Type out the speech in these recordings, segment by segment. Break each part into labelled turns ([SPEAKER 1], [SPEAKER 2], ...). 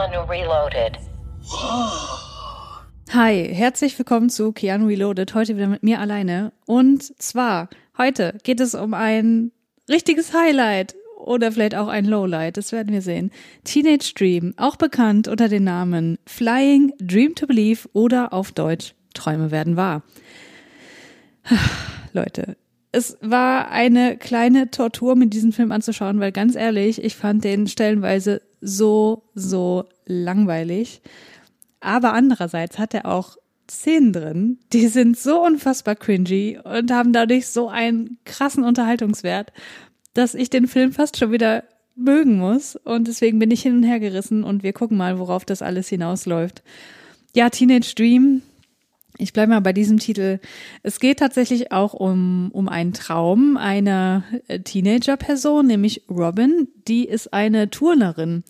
[SPEAKER 1] Keanu Reloaded.
[SPEAKER 2] Hi, herzlich willkommen zu Keanu Reloaded, heute wieder mit mir alleine. Und zwar, heute geht es um ein richtiges Highlight oder vielleicht auch ein Lowlight, das werden wir sehen. Teenage Dream, auch bekannt unter den Namen Flying, Dream to Believe oder auf Deutsch Träume werden wahr. Leute, es war eine kleine Tortur, mir diesen Film anzuschauen, weil ganz ehrlich, ich fand den stellenweise so, so langweilig. Aber andererseits hat er auch Szenen drin, die sind so unfassbar cringy und haben dadurch so einen krassen Unterhaltungswert, dass ich den Film fast schon wieder mögen muss. Und deswegen bin ich hin und her gerissen und wir gucken mal, worauf das alles hinausläuft. Ja, Teenage Dream. Ich bleibe mal bei diesem Titel. Es geht tatsächlich auch um, um einen Traum einer äh, Teenager-Person, nämlich Robin. Die ist eine Turnerin.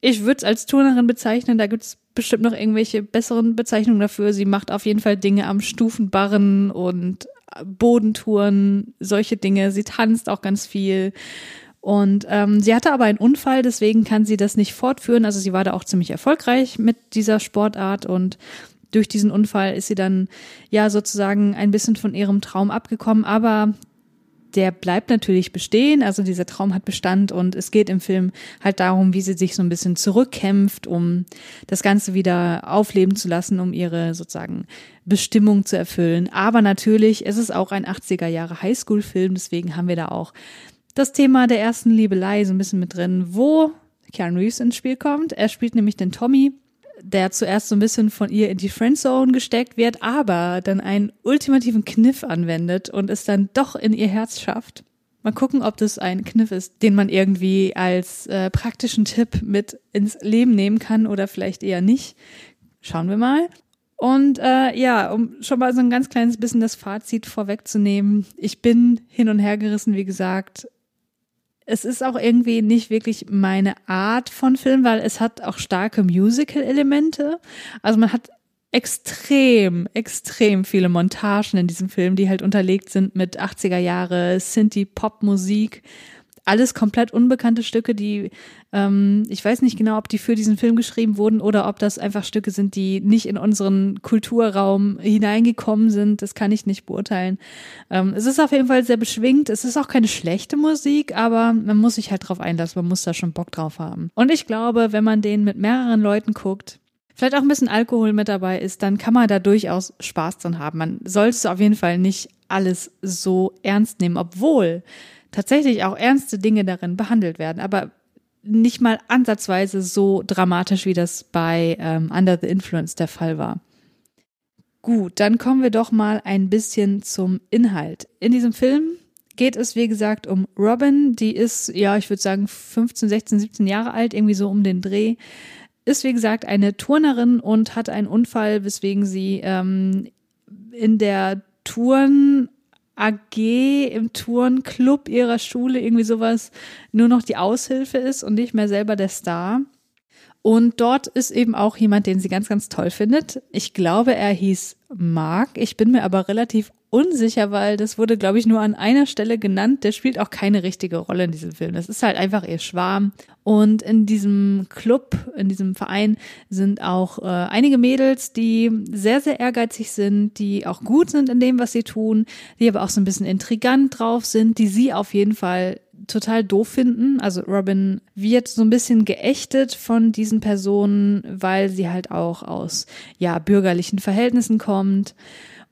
[SPEAKER 2] Ich würde es als Turnerin bezeichnen, da gibt's bestimmt noch irgendwelche besseren Bezeichnungen dafür. Sie macht auf jeden Fall Dinge am Stufenbarren und Bodentouren, solche Dinge. Sie tanzt auch ganz viel. Und ähm, sie hatte aber einen Unfall, deswegen kann sie das nicht fortführen. Also sie war da auch ziemlich erfolgreich mit dieser Sportart und durch diesen Unfall ist sie dann ja sozusagen ein bisschen von ihrem Traum abgekommen, aber der bleibt natürlich bestehen, also dieser Traum hat Bestand und es geht im Film halt darum, wie sie sich so ein bisschen zurückkämpft, um das Ganze wieder aufleben zu lassen, um ihre sozusagen Bestimmung zu erfüllen. Aber natürlich ist es auch ein 80er Jahre Highschool-Film, deswegen haben wir da auch das Thema der ersten Liebelei so ein bisschen mit drin, wo Keanu Reeves ins Spiel kommt. Er spielt nämlich den Tommy, der zuerst so ein bisschen von ihr in die Friendzone gesteckt wird, aber dann einen ultimativen Kniff anwendet und es dann doch in ihr Herz schafft. Mal gucken, ob das ein Kniff ist, den man irgendwie als äh, praktischen Tipp mit ins Leben nehmen kann oder vielleicht eher nicht. Schauen wir mal. Und äh, ja, um schon mal so ein ganz kleines bisschen das Fazit vorwegzunehmen. Ich bin hin und her gerissen, wie gesagt es ist auch irgendwie nicht wirklich meine Art von Film, weil es hat auch starke Musical-Elemente. Also man hat extrem, extrem viele Montagen in diesem Film, die halt unterlegt sind mit 80er Jahre Synthie-Pop-Musik. Alles komplett unbekannte Stücke, die ähm, ich weiß nicht genau, ob die für diesen Film geschrieben wurden oder ob das einfach Stücke sind, die nicht in unseren Kulturraum hineingekommen sind. Das kann ich nicht beurteilen. Ähm, es ist auf jeden Fall sehr beschwingt. Es ist auch keine schlechte Musik, aber man muss sich halt drauf einlassen. Man muss da schon Bock drauf haben. Und ich glaube, wenn man den mit mehreren Leuten guckt, vielleicht auch ein bisschen Alkohol mit dabei ist, dann kann man da durchaus Spaß dran haben. Man sollte auf jeden Fall nicht alles so ernst nehmen, obwohl tatsächlich auch ernste Dinge darin behandelt werden, aber nicht mal ansatzweise so dramatisch, wie das bei ähm, Under the Influence der Fall war. Gut, dann kommen wir doch mal ein bisschen zum Inhalt. In diesem Film geht es, wie gesagt, um Robin. Die ist, ja, ich würde sagen, 15, 16, 17 Jahre alt, irgendwie so um den Dreh. Ist, wie gesagt, eine Turnerin und hat einen Unfall, weswegen sie ähm, in der Turn AG im Turnclub ihrer Schule irgendwie sowas nur noch die Aushilfe ist und nicht mehr selber der Star. Und dort ist eben auch jemand, den sie ganz, ganz toll findet. Ich glaube, er hieß Mark. Ich bin mir aber relativ unsicher, weil das wurde, glaube ich, nur an einer Stelle genannt. Der spielt auch keine richtige Rolle in diesem Film. Das ist halt einfach ihr Schwarm. Und in diesem Club, in diesem Verein sind auch äh, einige Mädels, die sehr, sehr ehrgeizig sind, die auch gut sind in dem, was sie tun, die aber auch so ein bisschen intrigant drauf sind, die sie auf jeden Fall total doof finden. Also Robin wird so ein bisschen geächtet von diesen Personen, weil sie halt auch aus ja bürgerlichen Verhältnissen kommt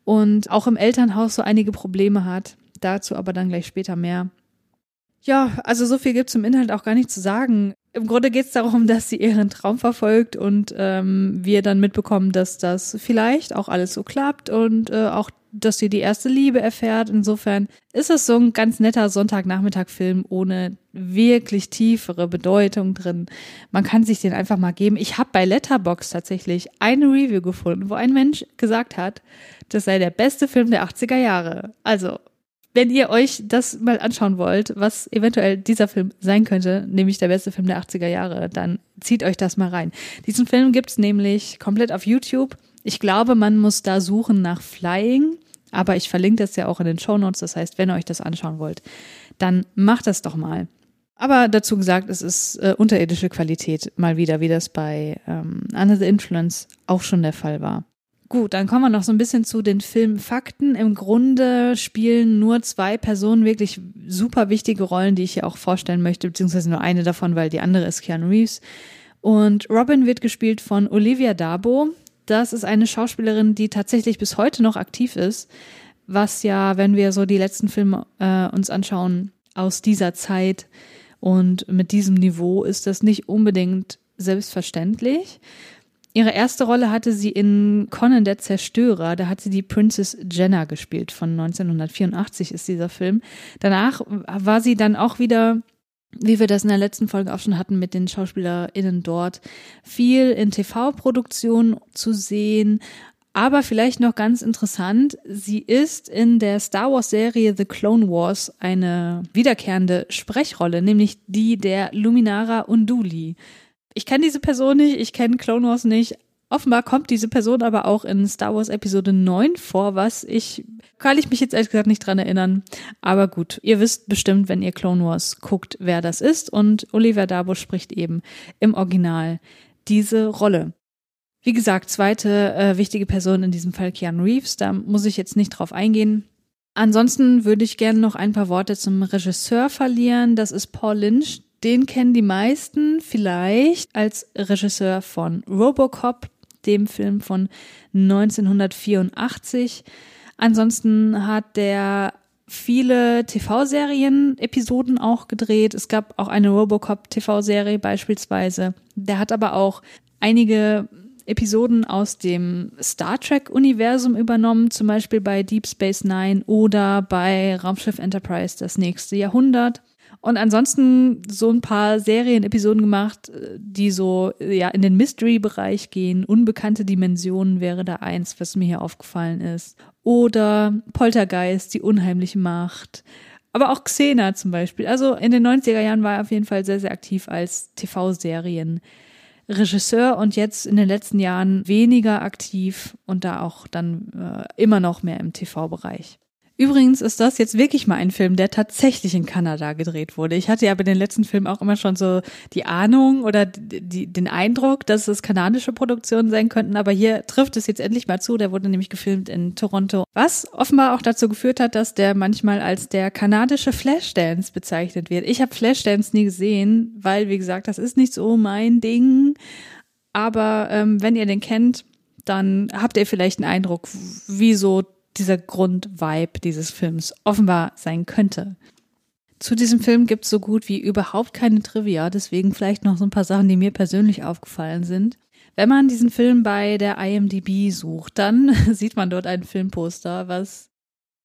[SPEAKER 2] und auch im Elternhaus so einige Probleme hat. Dazu aber dann gleich später mehr. Ja, also so viel gibt zum Inhalt auch gar nicht zu sagen. Im Grunde geht es darum, dass sie ihren Traum verfolgt und ähm, wir dann mitbekommen, dass das vielleicht auch alles so klappt und äh, auch dass sie die erste Liebe erfährt. Insofern ist es so ein ganz netter Sonntagnachmittag-Film ohne wirklich tiefere Bedeutung drin. Man kann sich den einfach mal geben. Ich habe bei Letterbox tatsächlich eine Review gefunden, wo ein Mensch gesagt hat, das sei der beste Film der 80er Jahre. Also, wenn ihr euch das mal anschauen wollt, was eventuell dieser Film sein könnte, nämlich der beste Film der 80er Jahre, dann zieht euch das mal rein. Diesen Film gibt's nämlich komplett auf YouTube. Ich glaube, man muss da suchen nach Flying, aber ich verlinke das ja auch in den Show Notes. Das heißt, wenn ihr euch das anschauen wollt, dann macht das doch mal. Aber dazu gesagt, es ist äh, unterirdische Qualität mal wieder, wie das bei ähm, Under the Influence auch schon der Fall war. Gut, dann kommen wir noch so ein bisschen zu den Filmfakten. Im Grunde spielen nur zwei Personen wirklich super wichtige Rollen, die ich hier auch vorstellen möchte, beziehungsweise nur eine davon, weil die andere ist Keanu Reeves. Und Robin wird gespielt von Olivia Dabo. Das ist eine Schauspielerin, die tatsächlich bis heute noch aktiv ist, was ja, wenn wir so die letzten Filme äh, uns anschauen, aus dieser Zeit und mit diesem Niveau ist das nicht unbedingt selbstverständlich. Ihre erste Rolle hatte sie in Conan der Zerstörer. Da hat sie die Princess Jenna gespielt. Von 1984 ist dieser Film. Danach war sie dann auch wieder, wie wir das in der letzten Folge auch schon hatten, mit den SchauspielerInnen dort, viel in TV-Produktionen zu sehen. Aber vielleicht noch ganz interessant, sie ist in der Star Wars Serie The Clone Wars eine wiederkehrende Sprechrolle, nämlich die der Luminara Unduli ich kenne diese Person nicht, ich kenne Clone Wars nicht. Offenbar kommt diese Person aber auch in Star Wars Episode 9 vor, was ich, kann ich mich jetzt ehrlich gesagt nicht dran erinnern. Aber gut, ihr wisst bestimmt, wenn ihr Clone Wars guckt, wer das ist. Und Oliver Dabo spricht eben im Original diese Rolle. Wie gesagt, zweite äh, wichtige Person in diesem Fall Keanu Reeves, da muss ich jetzt nicht drauf eingehen. Ansonsten würde ich gerne noch ein paar Worte zum Regisseur verlieren. Das ist Paul Lynch, den kennen die meisten vielleicht als Regisseur von Robocop, dem Film von 1984. Ansonsten hat der viele TV-Serien-Episoden auch gedreht. Es gab auch eine Robocop-TV-Serie beispielsweise. Der hat aber auch einige Episoden aus dem Star Trek-Universum übernommen, zum Beispiel bei Deep Space Nine oder bei Raumschiff Enterprise das nächste Jahrhundert. Und ansonsten so ein paar Serienepisoden gemacht, die so ja in den Mystery-Bereich gehen. Unbekannte Dimensionen wäre da eins, was mir hier aufgefallen ist. Oder Poltergeist, die unheimliche Macht. Aber auch Xena zum Beispiel. Also in den 90er Jahren war er auf jeden Fall sehr, sehr aktiv als TV-Serien. Regisseur und jetzt in den letzten Jahren weniger aktiv und da auch dann äh, immer noch mehr im TV-Bereich. Übrigens ist das jetzt wirklich mal ein Film, der tatsächlich in Kanada gedreht wurde. Ich hatte ja bei den letzten Filmen auch immer schon so die Ahnung oder die, den Eindruck, dass es kanadische Produktionen sein könnten, aber hier trifft es jetzt endlich mal zu. Der wurde nämlich gefilmt in Toronto, was offenbar auch dazu geführt hat, dass der manchmal als der kanadische Flashdance bezeichnet wird. Ich habe Flashdance nie gesehen, weil, wie gesagt, das ist nicht so mein Ding. Aber ähm, wenn ihr den kennt, dann habt ihr vielleicht einen Eindruck, wie so dieser Grundvibe dieses Films offenbar sein könnte. Zu diesem Film gibt es so gut wie überhaupt keine Trivia, deswegen vielleicht noch so ein paar Sachen, die mir persönlich aufgefallen sind. Wenn man diesen Film bei der IMDb sucht, dann sieht man dort ein Filmposter, was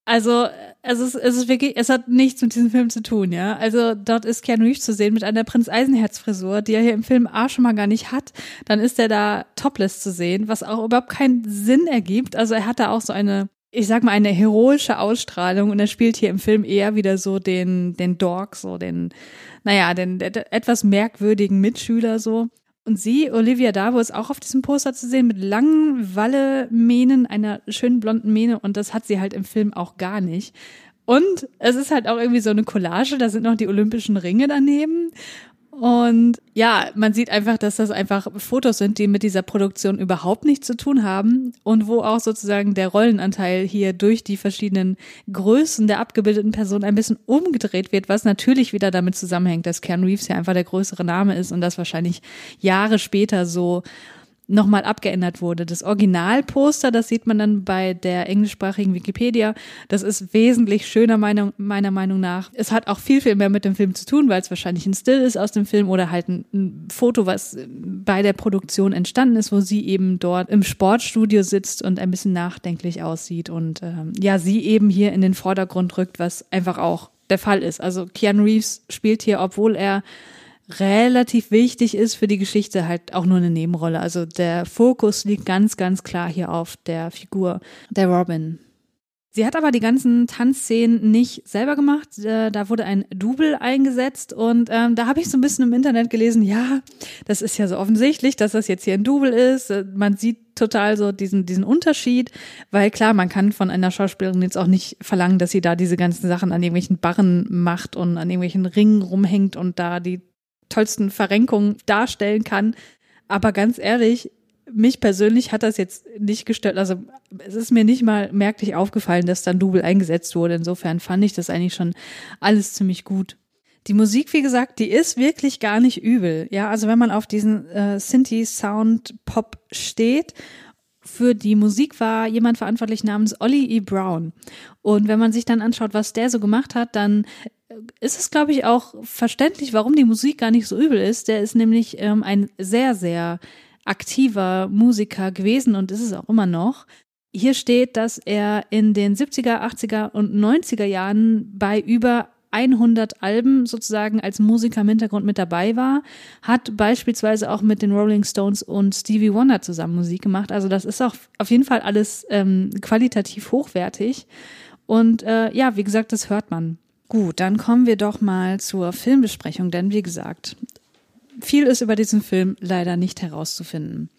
[SPEAKER 2] also es ist, es ist wirklich, es hat nichts mit diesem Film zu tun, ja. Also dort ist Keanu Reeves zu sehen mit einer Prinz Eisenherz Frisur, die er hier im Film A schon mal gar nicht hat. Dann ist er da topless zu sehen, was auch überhaupt keinen Sinn ergibt. Also er hat da auch so eine ich sag mal, eine heroische Ausstrahlung und er spielt hier im Film eher wieder so den, den Dog, so den, naja, den, den etwas merkwürdigen Mitschüler so. Und sie, Olivia Davo, ist auch auf diesem Poster zu sehen mit langen Walle-Mähnen, einer schönen blonden Mähne und das hat sie halt im Film auch gar nicht. Und es ist halt auch irgendwie so eine Collage, da sind noch die olympischen Ringe daneben und ja, man sieht einfach, dass das einfach Fotos sind, die mit dieser Produktion überhaupt nichts zu tun haben und wo auch sozusagen der Rollenanteil hier durch die verschiedenen Größen der abgebildeten Person ein bisschen umgedreht wird, was natürlich wieder damit zusammenhängt, dass Keanu Reeves ja einfach der größere Name ist und das wahrscheinlich Jahre später so nochmal abgeändert wurde. Das Originalposter, das sieht man dann bei der englischsprachigen Wikipedia, das ist wesentlich schöner meiner, meiner Meinung nach. Es hat auch viel, viel mehr mit dem Film zu tun, weil es wahrscheinlich ein Still ist aus dem Film oder halt ein, ein Foto, was bei der Produktion entstanden ist, wo sie eben dort im Sportstudio sitzt und ein bisschen nachdenklich aussieht und ähm, ja, sie eben hier in den Vordergrund rückt, was einfach auch der Fall ist. Also Keanu Reeves spielt hier, obwohl er relativ wichtig ist für die Geschichte, halt auch nur eine Nebenrolle. Also der Fokus liegt ganz, ganz klar hier auf der Figur der Robin. Sie hat aber die ganzen Tanzszenen nicht selber gemacht. Äh, da wurde ein Double eingesetzt und ähm, da habe ich so ein bisschen im Internet gelesen, ja, das ist ja so offensichtlich, dass das jetzt hier ein Double ist. Äh, man sieht total so diesen, diesen Unterschied, weil klar, man kann von einer Schauspielerin jetzt auch nicht verlangen, dass sie da diese ganzen Sachen an irgendwelchen Barren macht und an irgendwelchen Ringen rumhängt und da die tollsten Verrenkungen darstellen kann. Aber ganz ehrlich, mich persönlich hat das jetzt nicht gestört. Also es ist mir nicht mal merklich aufgefallen, dass dann Double eingesetzt wurde. Insofern fand ich das eigentlich schon alles ziemlich gut. Die Musik, wie gesagt, die ist wirklich gar nicht übel. Ja, also wenn man auf diesen äh, Synthi Sound Pop steht, für die Musik war jemand verantwortlich namens Ollie E. Brown. Und wenn man sich dann anschaut, was der so gemacht hat, dann ist es, glaube ich, auch verständlich, warum die Musik gar nicht so übel ist. Der ist nämlich ähm, ein sehr, sehr aktiver Musiker gewesen und ist es auch immer noch. Hier steht, dass er in den 70er, 80er und 90er Jahren bei über 100 Alben sozusagen als Musiker im Hintergrund mit dabei war, hat beispielsweise auch mit den Rolling Stones und Stevie Wonder zusammen Musik gemacht. Also das ist auch auf jeden Fall alles ähm, qualitativ hochwertig. Und äh, ja, wie gesagt, das hört man. Gut, dann kommen wir doch mal zur Filmbesprechung, denn wie gesagt, viel ist über diesen Film leider nicht herauszufinden.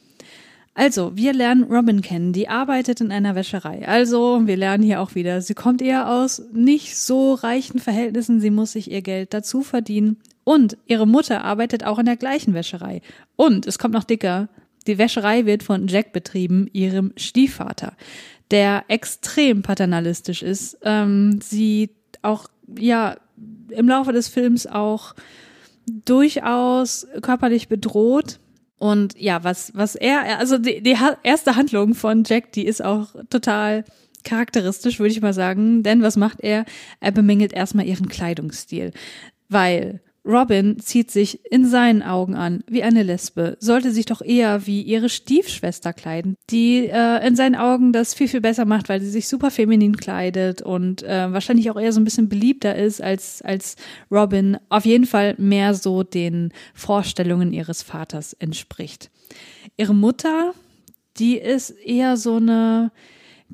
[SPEAKER 2] Also, wir lernen Robin kennen, die arbeitet in einer Wäscherei. Also, wir lernen hier auch wieder, sie kommt eher aus nicht so reichen Verhältnissen, sie muss sich ihr Geld dazu verdienen. Und ihre Mutter arbeitet auch in der gleichen Wäscherei. Und es kommt noch dicker, die Wäscherei wird von Jack betrieben, ihrem Stiefvater, der extrem paternalistisch ist. Ähm, sie auch ja im Laufe des Films auch durchaus körperlich bedroht. Und ja, was, was er, also die, die erste Handlung von Jack, die ist auch total charakteristisch, würde ich mal sagen. Denn was macht er? Er bemängelt erstmal ihren Kleidungsstil. Weil Robin zieht sich in seinen Augen an wie eine Lesbe, sollte sich doch eher wie ihre Stiefschwester kleiden, die äh, in seinen Augen das viel, viel besser macht, weil sie sich super feminin kleidet und äh, wahrscheinlich auch eher so ein bisschen beliebter ist als, als Robin. Auf jeden Fall mehr so den Vorstellungen ihres Vaters entspricht. Ihre Mutter, die ist eher so eine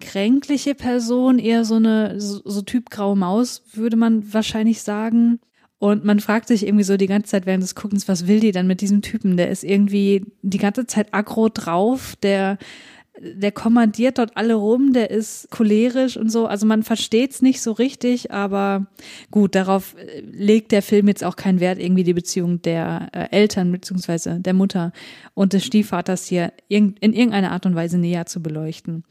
[SPEAKER 2] kränkliche Person, eher so eine, so, so Typ graue Maus, würde man wahrscheinlich sagen und man fragt sich irgendwie so die ganze Zeit während des Guckens, was will die dann mit diesem Typen? Der ist irgendwie die ganze Zeit aggro drauf, der der kommandiert dort alle rum, der ist cholerisch und so. Also man versteht's nicht so richtig, aber gut, darauf äh, legt der Film jetzt auch keinen Wert, irgendwie die Beziehung der äh, Eltern beziehungsweise der Mutter und des Stiefvaters hier in irgendeiner Art und Weise näher zu beleuchten.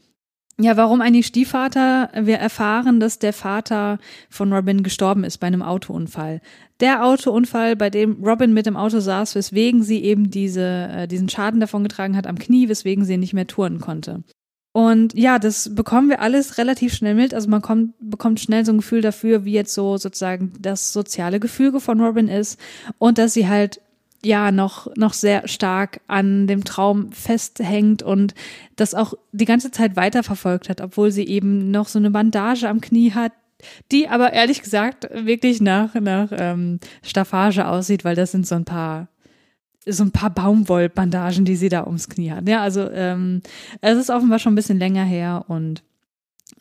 [SPEAKER 2] Ja, warum eigentlich Stiefvater? Wir erfahren, dass der Vater von Robin gestorben ist bei einem Autounfall. Der Autounfall, bei dem Robin mit dem Auto saß, weswegen sie eben diese, äh, diesen Schaden davongetragen hat am Knie, weswegen sie nicht mehr touren konnte. Und ja, das bekommen wir alles relativ schnell mit. Also man kommt, bekommt schnell so ein Gefühl dafür, wie jetzt so sozusagen das soziale Gefüge von Robin ist und dass sie halt ja noch, noch sehr stark an dem Traum festhängt und das auch die ganze Zeit weiterverfolgt hat, obwohl sie eben noch so eine Bandage am Knie hat, die aber ehrlich gesagt wirklich nach, nach ähm, Staffage aussieht, weil das sind so ein paar so ein paar Baumwollbandagen, die sie da ums Knie hat. Ja, also ähm, es ist offenbar schon ein bisschen länger her und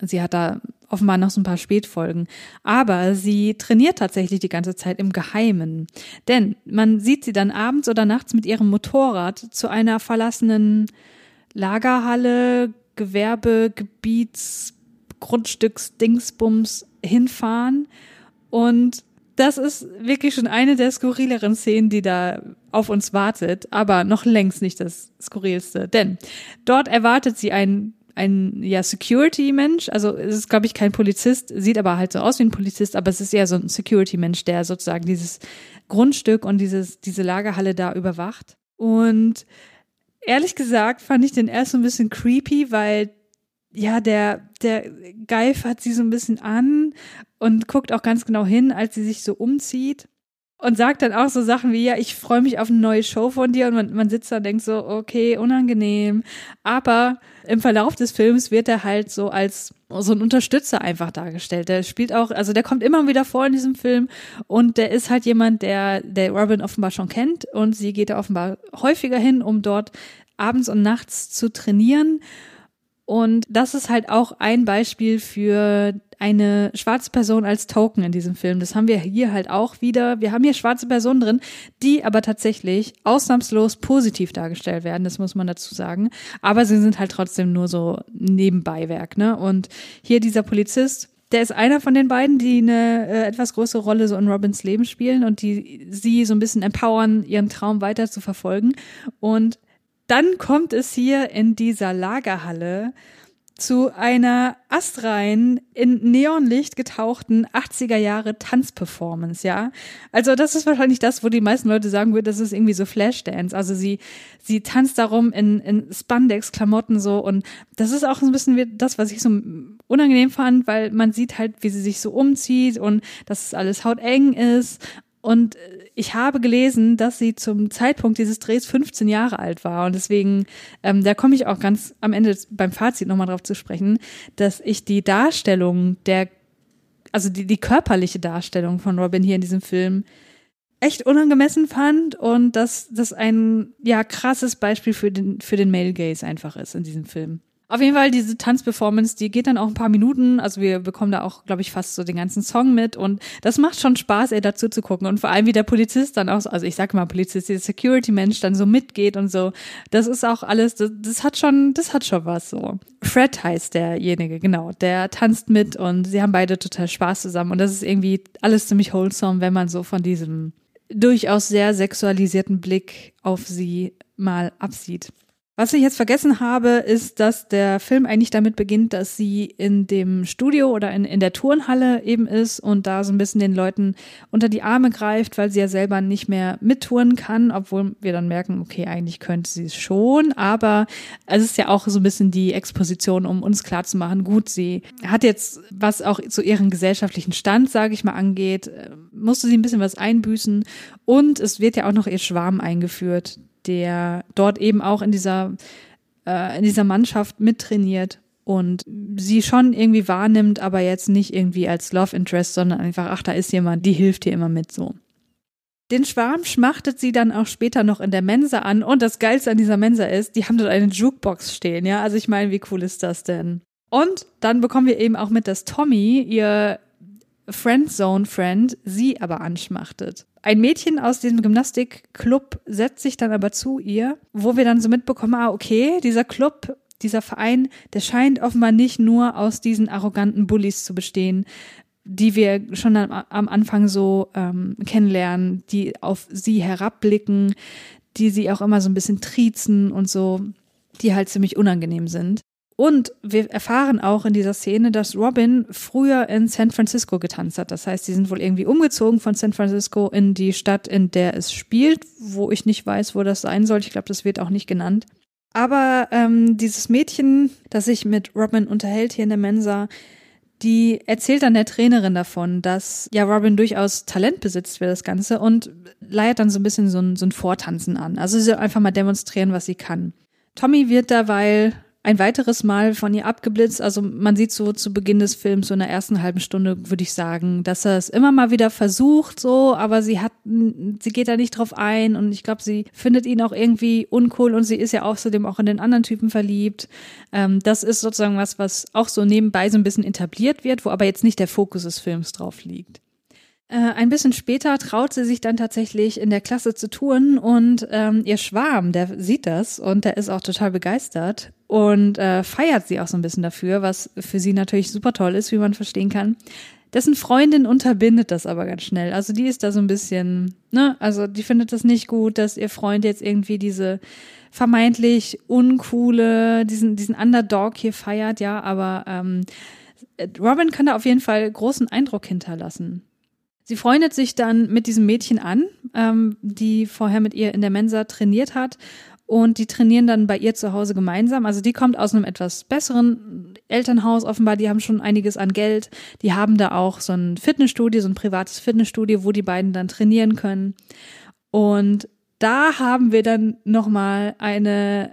[SPEAKER 2] sie hat da offenbar noch so ein paar Spätfolgen. Aber sie trainiert tatsächlich die ganze Zeit im Geheimen. Denn man sieht sie dann abends oder nachts mit ihrem Motorrad zu einer verlassenen Lagerhalle, Gewerbegebiets, Grundstücks, Dingsbums hinfahren. Und das ist wirklich schon eine der skurrileren Szenen, die da auf uns wartet, aber noch längst nicht das skurrilste. Denn dort erwartet sie einen ein ja Security-Mensch, also es ist glaube ich kein Polizist, sieht aber halt so aus wie ein Polizist, aber es ist eher so ein Security-Mensch, der sozusagen dieses Grundstück und dieses diese Lagerhalle da überwacht. Und ehrlich gesagt fand ich den erst so ein bisschen creepy, weil ja, der, der Geif hat sie so ein bisschen an und guckt auch ganz genau hin, als sie sich so umzieht und sagt dann auch so Sachen wie, ja, ich freue mich auf eine neue Show von dir und man, man sitzt da und denkt so, okay, unangenehm. Aber im Verlauf des Films wird er halt so als so ein Unterstützer einfach dargestellt. Der spielt auch, also der kommt immer wieder vor in diesem Film und der ist halt jemand, der, der Robin offenbar schon kennt und sie geht da offenbar häufiger hin, um dort abends und nachts zu trainieren. Und das ist halt auch ein Beispiel für eine schwarze Person als Token in diesem Film. Das haben wir hier halt auch wieder. Wir haben hier schwarze Personen drin, die aber tatsächlich ausnahmslos positiv dargestellt werden, das muss man dazu sagen. Aber sie sind halt trotzdem nur so Nebenbeiwerk, ne? Und hier dieser Polizist, der ist einer von den beiden, die eine äh, etwas größere Rolle so in Robins Leben spielen und die sie so ein bisschen empowern, ihren Traum weiter zu verfolgen. Und dann kommt es hier in dieser Lagerhalle zu einer astrein in Neonlicht getauchten 80er Jahre Tanzperformance, ja. Also das ist wahrscheinlich das, wo die meisten Leute sagen würden, das ist irgendwie so Flashdance. Also sie, sie tanzt darum in, in Spandex-Klamotten so und das ist auch so ein bisschen wie das, was ich so unangenehm fand, weil man sieht halt, wie sie sich so umzieht und dass es alles hauteng ist und ich habe gelesen, dass sie zum Zeitpunkt dieses Drehs 15 Jahre alt war. Und deswegen, ähm, da komme ich auch ganz am Ende beim Fazit nochmal drauf zu sprechen, dass ich die Darstellung der, also die, die körperliche Darstellung von Robin hier in diesem Film echt unangemessen fand und dass das ein ja krasses Beispiel für den für den Male Gaze einfach ist in diesem Film. Auf jeden Fall, diese Tanzperformance, die geht dann auch ein paar Minuten. Also wir bekommen da auch, glaube ich, fast so den ganzen Song mit. Und das macht schon Spaß, ey, dazu zu gucken. Und vor allem, wie der Polizist dann auch, also ich sag mal Polizist, der Security-Mensch dann so mitgeht und so. Das ist auch alles, das, das hat schon, das hat schon was so. Fred heißt derjenige, genau. Der tanzt mit und sie haben beide total Spaß zusammen. Und das ist irgendwie alles ziemlich wholesome, wenn man so von diesem durchaus sehr sexualisierten Blick auf sie mal absieht. Was ich jetzt vergessen habe, ist, dass der Film eigentlich damit beginnt, dass sie in dem Studio oder in, in der Turnhalle eben ist und da so ein bisschen den Leuten unter die Arme greift, weil sie ja selber nicht mehr mittouren kann, obwohl wir dann merken, okay, eigentlich könnte sie es schon, aber es ist ja auch so ein bisschen die Exposition, um uns klarzumachen, gut, sie hat jetzt, was auch zu ihrem gesellschaftlichen Stand, sage ich mal, angeht, äh, musste sie ein bisschen was einbüßen. Und es wird ja auch noch ihr Schwarm eingeführt, der dort eben auch in dieser, äh, in dieser Mannschaft mittrainiert und sie schon irgendwie wahrnimmt, aber jetzt nicht irgendwie als Love Interest, sondern einfach, ach, da ist jemand, die hilft dir immer mit so. Den Schwarm schmachtet sie dann auch später noch in der Mensa an. Und das Geilste an dieser Mensa ist, die haben dort eine Jukebox stehen, ja. Also ich meine, wie cool ist das denn? Und dann bekommen wir eben auch mit, dass Tommy, ihr Friendzone-Friend, sie aber anschmachtet. Ein Mädchen aus diesem Gymnastikclub setzt sich dann aber zu ihr, wo wir dann so mitbekommen, ah, okay, dieser Club, dieser Verein, der scheint offenbar nicht nur aus diesen arroganten Bullies zu bestehen, die wir schon am, am Anfang so ähm, kennenlernen, die auf sie herabblicken, die sie auch immer so ein bisschen triezen und so, die halt ziemlich unangenehm sind. Und wir erfahren auch in dieser Szene, dass Robin früher in San Francisco getanzt hat. Das heißt, sie sind wohl irgendwie umgezogen von San Francisco in die Stadt, in der es spielt, wo ich nicht weiß, wo das sein soll. Ich glaube, das wird auch nicht genannt. Aber ähm, dieses Mädchen, das sich mit Robin unterhält hier in der Mensa, die erzählt dann der Trainerin davon, dass ja Robin durchaus Talent besitzt für das Ganze und leiert dann so ein bisschen so ein, so ein Vortanzen an. Also sie soll einfach mal demonstrieren, was sie kann. Tommy wird derweil ein weiteres Mal von ihr abgeblitzt. Also man sieht so zu Beginn des Films, so in der ersten halben Stunde, würde ich sagen, dass er es immer mal wieder versucht, so, aber sie hat, sie geht da nicht drauf ein und ich glaube, sie findet ihn auch irgendwie uncool und sie ist ja außerdem auch in den anderen Typen verliebt. Ähm, das ist sozusagen was, was auch so nebenbei so ein bisschen etabliert wird, wo aber jetzt nicht der Fokus des Films drauf liegt. Äh, ein bisschen später traut sie sich dann tatsächlich in der Klasse zu touren und ähm, ihr Schwarm, der sieht das und der ist auch total begeistert und äh, feiert sie auch so ein bisschen dafür, was für sie natürlich super toll ist, wie man verstehen kann. Dessen Freundin unterbindet das aber ganz schnell. Also die ist da so ein bisschen, ne, also die findet das nicht gut, dass ihr Freund jetzt irgendwie diese vermeintlich uncoole, diesen, diesen Underdog hier feiert, ja, aber ähm, Robin kann da auf jeden Fall großen Eindruck hinterlassen. Sie freundet sich dann mit diesem Mädchen an, ähm, die vorher mit ihr in der Mensa trainiert hat und die trainieren dann bei ihr zu Hause gemeinsam. Also die kommt aus einem etwas besseren Elternhaus offenbar, die haben schon einiges an Geld. Die haben da auch so ein Fitnessstudio, so ein privates Fitnessstudio, wo die beiden dann trainieren können. Und da haben wir dann nochmal eine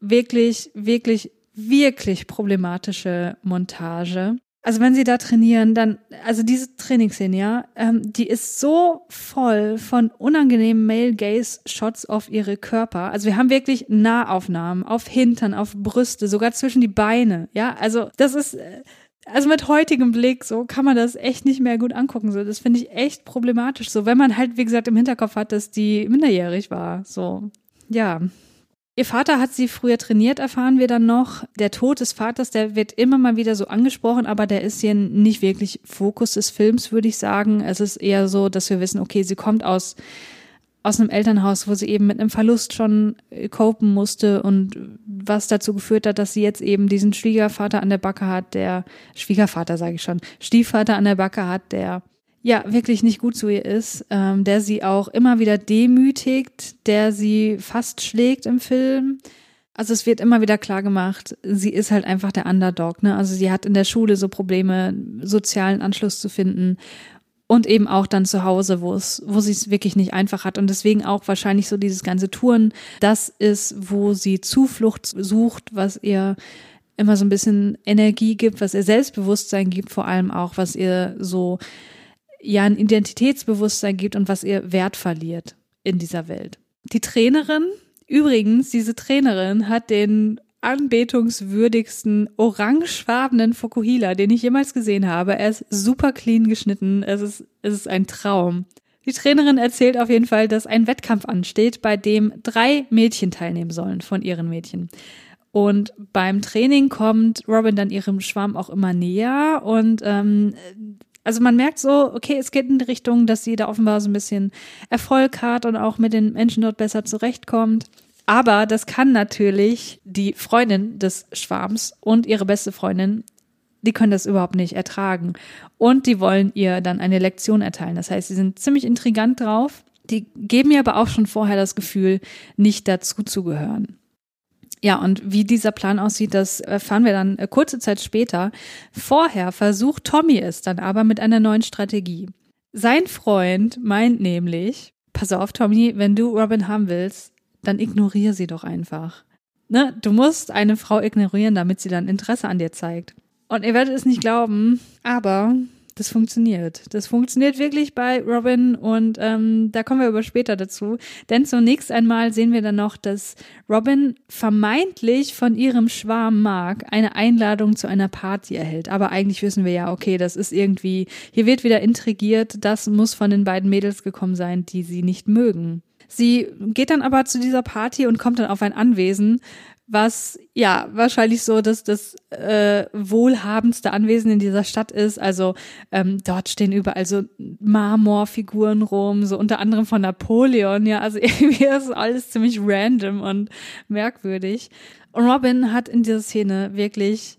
[SPEAKER 2] wirklich, wirklich, wirklich problematische Montage. Also wenn sie da trainieren, dann, also diese Trainingsszene, ja, ähm, die ist so voll von unangenehmen Male-Gaze-Shots auf ihre Körper. Also wir haben wirklich Nahaufnahmen auf Hintern, auf Brüste, sogar zwischen die Beine, ja. Also das ist, äh, also mit heutigem Blick, so kann man das echt nicht mehr gut angucken. So, das finde ich echt problematisch. So, wenn man halt, wie gesagt, im Hinterkopf hat, dass die minderjährig war. So, ja. Ihr Vater hat sie früher trainiert, erfahren wir dann noch. Der Tod des Vaters, der wird immer mal wieder so angesprochen, aber der ist hier nicht wirklich Fokus des Films, würde ich sagen. Es ist eher so, dass wir wissen, okay, sie kommt aus, aus einem Elternhaus, wo sie eben mit einem Verlust schon copen musste und was dazu geführt hat, dass sie jetzt eben diesen Schwiegervater an der Backe hat, der, Schwiegervater sage ich schon, Stiefvater an der Backe hat, der ja wirklich nicht gut zu ihr ist, ähm, der sie auch immer wieder demütigt, der sie fast schlägt im Film. Also es wird immer wieder klar gemacht, sie ist halt einfach der Underdog, ne? Also sie hat in der Schule so Probleme, sozialen Anschluss zu finden und eben auch dann zu Hause, wo es, wo sie es wirklich nicht einfach hat und deswegen auch wahrscheinlich so dieses ganze Touren, das ist, wo sie Zuflucht sucht, was ihr immer so ein bisschen Energie gibt, was ihr Selbstbewusstsein gibt, vor allem auch, was ihr so ja ein Identitätsbewusstsein gibt und was ihr Wert verliert in dieser Welt. Die Trainerin, übrigens, diese Trainerin hat den anbetungswürdigsten orangefarbenen Fokuhila, den ich jemals gesehen habe. Er ist super clean geschnitten. Es ist, es ist ein Traum. Die Trainerin erzählt auf jeden Fall, dass ein Wettkampf ansteht, bei dem drei Mädchen teilnehmen sollen von ihren Mädchen. Und beim Training kommt Robin dann ihrem Schwarm auch immer näher und ähm, also man merkt so, okay, es geht in die Richtung, dass sie da offenbar so ein bisschen Erfolg hat und auch mit den Menschen dort besser zurechtkommt. Aber das kann natürlich die Freundin des Schwarms und ihre beste Freundin, die können das überhaupt nicht ertragen. Und die wollen ihr dann eine Lektion erteilen. Das heißt, sie sind ziemlich intrigant drauf. Die geben mir aber auch schon vorher das Gefühl, nicht dazu zu gehören. Ja, und wie dieser Plan aussieht, das erfahren wir dann äh, kurze Zeit später. Vorher versucht Tommy es dann aber mit einer neuen Strategie. Sein Freund meint nämlich, pass auf, Tommy, wenn du Robin haben willst, dann ignoriere sie doch einfach. Ne? Du musst eine Frau ignorieren, damit sie dann Interesse an dir zeigt. Und ihr werdet es nicht glauben, aber das funktioniert. Das funktioniert wirklich bei Robin und ähm, da kommen wir aber später dazu. Denn zunächst einmal sehen wir dann noch, dass Robin vermeintlich von ihrem Schwarm Mark eine Einladung zu einer Party erhält. Aber eigentlich wissen wir ja, okay, das ist irgendwie, hier wird wieder intrigiert, das muss von den beiden Mädels gekommen sein, die sie nicht mögen. Sie geht dann aber zu dieser Party und kommt dann auf ein Anwesen, was ja wahrscheinlich so dass das äh, wohlhabendste Anwesen in dieser Stadt ist. Also ähm, dort stehen überall so Marmorfiguren rum, so unter anderem von Napoleon. Ja, also irgendwie ist alles ziemlich random und merkwürdig. Und Robin hat in dieser Szene wirklich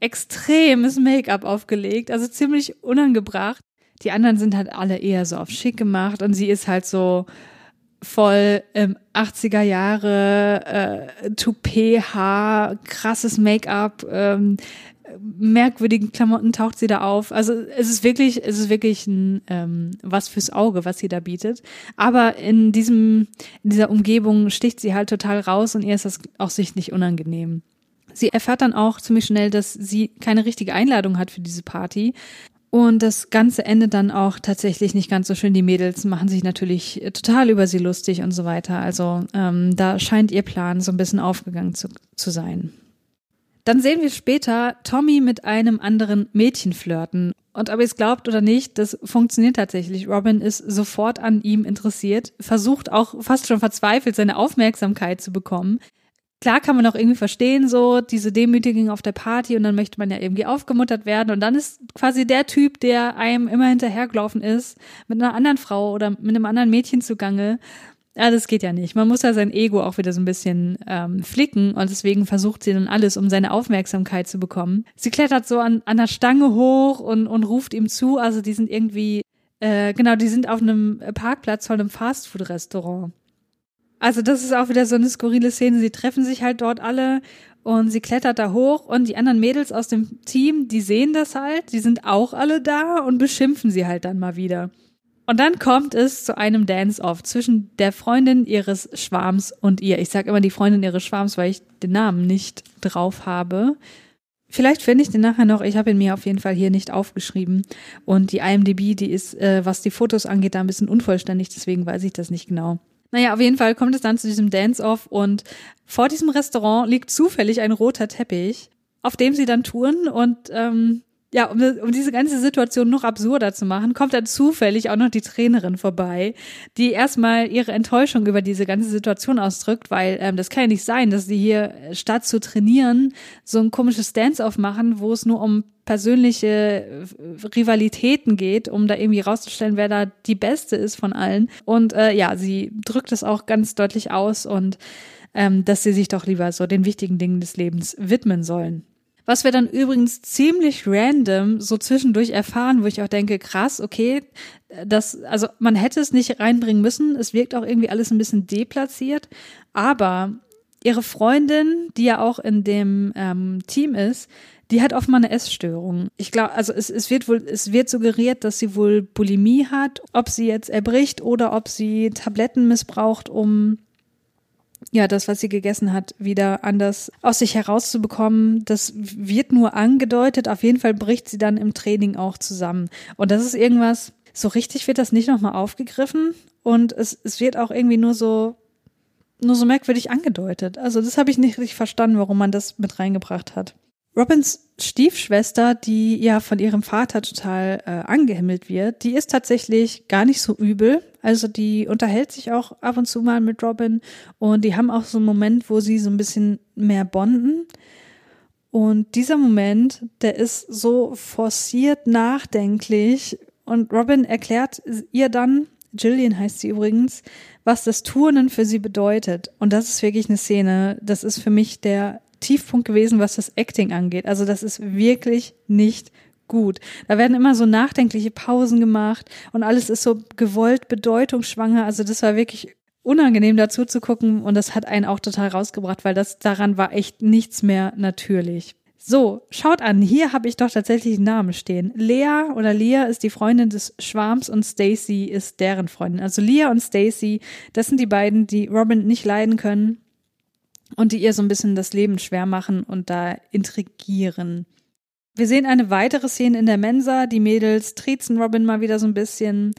[SPEAKER 2] extremes Make-up aufgelegt, also ziemlich unangebracht. Die anderen sind halt alle eher so auf schick gemacht und sie ist halt so voll ähm, 80er Jahre äh, Toupet-Haar, krasses Make-up, ähm, merkwürdigen Klamotten taucht sie da auf. Also es ist wirklich, es ist wirklich ein ähm, was fürs Auge, was sie da bietet. Aber in diesem, in dieser Umgebung sticht sie halt total raus und ihr ist das auch sichtlich unangenehm. Sie erfährt dann auch ziemlich schnell, dass sie keine richtige Einladung hat für diese Party. Und das Ganze endet dann auch tatsächlich nicht ganz so schön. Die Mädels machen sich natürlich total über sie lustig und so weiter. Also ähm, da scheint ihr Plan so ein bisschen aufgegangen zu, zu sein. Dann sehen wir später Tommy mit einem anderen Mädchen flirten. Und ob ihr es glaubt oder nicht, das funktioniert tatsächlich. Robin ist sofort an ihm interessiert, versucht auch fast schon verzweifelt, seine Aufmerksamkeit zu bekommen klar kann man auch irgendwie verstehen, so diese Demütigung auf der Party und dann möchte man ja irgendwie aufgemuttert werden und dann ist quasi der Typ, der einem immer hinterhergelaufen ist, mit einer anderen Frau oder mit einem anderen Mädchen zugange. Ja, das geht ja nicht. Man muss ja sein Ego auch wieder so ein bisschen ähm, flicken und deswegen versucht sie dann alles, um seine Aufmerksamkeit zu bekommen. Sie klettert so an, an der Stange hoch und, und ruft ihm zu. Also die sind irgendwie, äh, genau, die sind auf einem Parkplatz von einem Fastfood-Restaurant. Also das ist auch wieder so eine skurrile Szene. Sie treffen sich halt dort alle und sie klettert da hoch und die anderen Mädels aus dem Team, die sehen das halt, die sind auch alle da und beschimpfen sie halt dann mal wieder. Und dann kommt es zu einem Dance-Off zwischen der Freundin ihres Schwarms und ihr. Ich sage immer die Freundin ihres Schwarms, weil ich den Namen nicht drauf habe. Vielleicht finde ich den nachher noch. Ich habe ihn mir auf jeden Fall hier nicht aufgeschrieben. Und die IMDb, die ist, äh, was die Fotos angeht, da ein bisschen unvollständig. Deswegen weiß ich das nicht genau. Naja, auf jeden Fall kommt es dann zu diesem Dance-Off und vor diesem Restaurant liegt zufällig ein roter Teppich, auf dem sie dann touren und ähm, ja, um, um diese ganze Situation noch absurder zu machen, kommt dann zufällig auch noch die Trainerin vorbei, die erstmal ihre Enttäuschung über diese ganze Situation ausdrückt, weil ähm, das kann ja nicht sein, dass sie hier äh, statt zu trainieren so ein komisches Dance-Off machen, wo es nur um persönliche äh, Rivalitäten geht, um da irgendwie rauszustellen, wer da die Beste ist von allen. Und äh, ja, sie drückt es auch ganz deutlich aus und ähm, dass sie sich doch lieber so den wichtigen Dingen des Lebens widmen sollen. Was wir dann übrigens ziemlich random so zwischendurch erfahren, wo ich auch denke, krass, okay, das, also man hätte es nicht reinbringen müssen. Es wirkt auch irgendwie alles ein bisschen deplatziert. Aber ihre Freundin, die ja auch in dem ähm, Team ist, die hat offenbar eine Essstörung. Ich glaube, also es, es wird wohl, es wird suggeriert, dass sie wohl Bulimie hat, ob sie jetzt erbricht oder ob sie Tabletten missbraucht, um ja, das, was sie gegessen hat, wieder anders aus sich herauszubekommen. Das wird nur angedeutet. Auf jeden Fall bricht sie dann im Training auch zusammen. Und das ist irgendwas, so richtig wird das nicht nochmal aufgegriffen. Und es, es wird auch irgendwie nur so, nur so merkwürdig angedeutet. Also das habe ich nicht richtig verstanden, warum man das mit reingebracht hat. Robins Stiefschwester, die ja von ihrem Vater total äh, angehimmelt wird, die ist tatsächlich gar nicht so übel. Also die unterhält sich auch ab und zu mal mit Robin und die haben auch so einen Moment, wo sie so ein bisschen mehr bonden. Und dieser Moment, der ist so forciert nachdenklich und Robin erklärt ihr dann, Jillian heißt sie übrigens, was das Turnen für sie bedeutet. Und das ist wirklich eine Szene, das ist für mich der Tiefpunkt gewesen, was das Acting angeht. Also das ist wirklich nicht gut. Da werden immer so nachdenkliche Pausen gemacht und alles ist so gewollt bedeutungsschwanger. Also das war wirklich unangenehm dazu zu gucken und das hat einen auch total rausgebracht, weil das daran war echt nichts mehr natürlich. So, schaut an, hier habe ich doch tatsächlich einen Namen stehen. Lea oder Lea ist die Freundin des Schwarms und Stacy ist deren Freundin. Also Lea und Stacy, das sind die beiden, die Robin nicht leiden können und die ihr so ein bisschen das Leben schwer machen und da intrigieren. Wir sehen eine weitere Szene in der Mensa. Die Mädels triezen Robin mal wieder so ein bisschen.